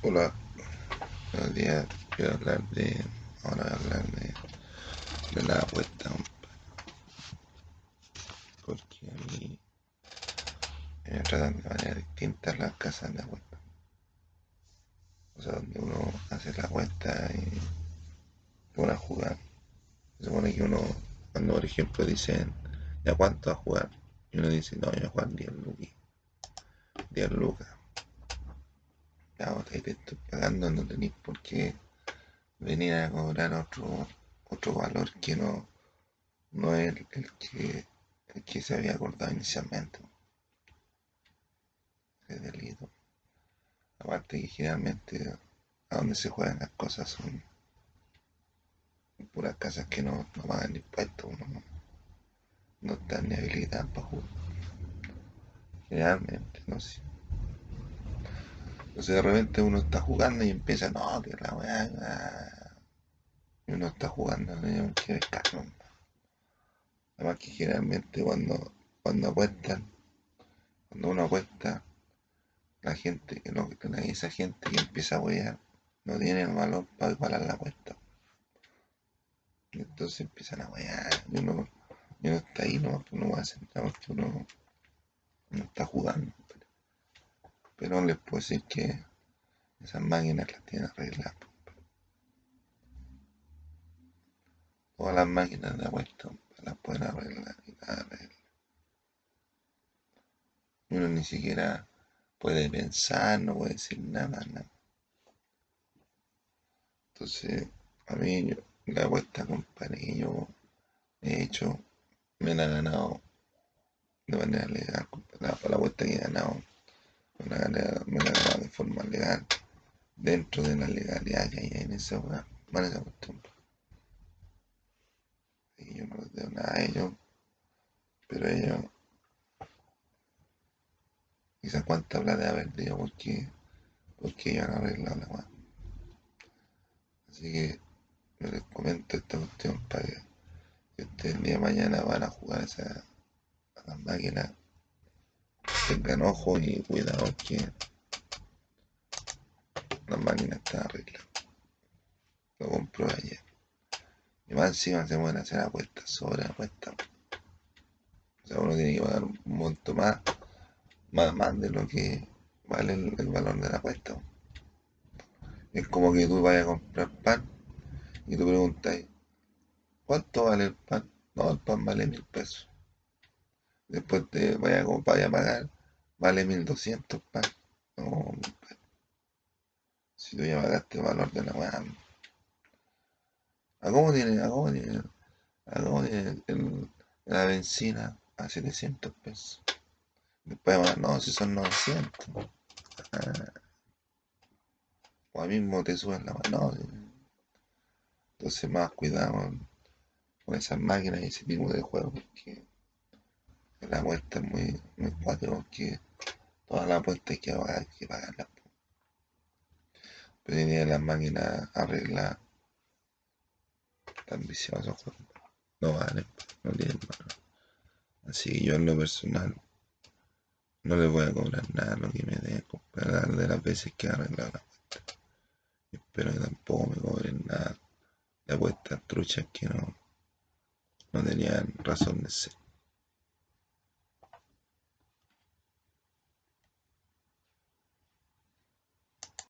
Hola, buenos días. Quiero hablar de. Ahora voy hablar de, la apuesta. Porque a mí me tratan de manera distinta las casas de apuesta. O sea, donde uno hace la apuesta y pone a jugar. Se supone que uno, cuando por ejemplo dicen, ¿ya cuánto a jugar? Y uno dice, no, yo voy a jugar 10 lucas. 10 lucas ahora te estoy pagando, no tenéis por qué venir a cobrar otro, otro valor que no, no es el, que, que se había acordado inicialmente. Es delito. Aparte que generalmente a donde se juegan las cosas son puras casas que no, no pagan impuestos, no, no están ni habilitadas para jugar. Generalmente, no sé. Entonces de repente uno está jugando y empieza, no, que la weá. Y uno está jugando, ¿no? que calma. Además que generalmente cuando, cuando apuestan, cuando uno apuesta, la gente, no, esa gente que empieza a wear, no tiene el valor para igualar la apuesta. Entonces empiezan a wear, y uno, y está ahí, no, uno va a sentar porque uno no está jugando. Pero les puedo decir que esas máquinas las tienen arregladas. Todas las máquinas de apuesta las pueden arreglar y nada Uno ni siquiera puede pensar, no puede decir nada, nada. Entonces, a mí la apuesta, compadre, yo he hecho, me la he ganado de manera legal, La, la apuesta que he ganado me la, me la ganado de forma legal, dentro de la legalidad que hay en esa manera cuestión. Y yo no les debo nada a ellos, pero ellos quizás cuánta plata de haber dicho porque, porque ellos han arreglado la mano. Así que les comento esta cuestión para que, ustedes el día de mañana van a jugar esa, a las máquinas tengan ojo y cuidado que la máquina está arreglada. Lo compró ayer. Y más encima se pueden hacer apuestas sobre apuestas. O sea, uno tiene que pagar un monto más, más, más de lo que vale el, valor de la apuesta. Es como que tú vayas a comprar pan y tú preguntas, ¿cuánto vale el pan? No, el pan vale mil pesos. Después te vaya, vaya a pagar vale 1200 pan. No, si tú ya pagaste el valor de la weá. ¿A cómo tiene, a cómo tiene, a cómo tiene la benzina a 700 pesos? Después, no, si son 900. Ah, o ahí mismo te suben la mano. Entonces, más cuidado con esas máquinas y ese tipo de juegos, porque la muestra es muy, muy fuerte, porque Toda la apuesta hay que, hay que pagarla. Pero tenía las máquinas arregladas. Tan viciosos, no vale, no tienen valor. Así que yo en lo personal no les voy a cobrar nada lo que me den comprar de las veces que arreglar la apuesta. Espero que tampoco me cobren nada de apuestas truchas que no, no tenían razón de ser.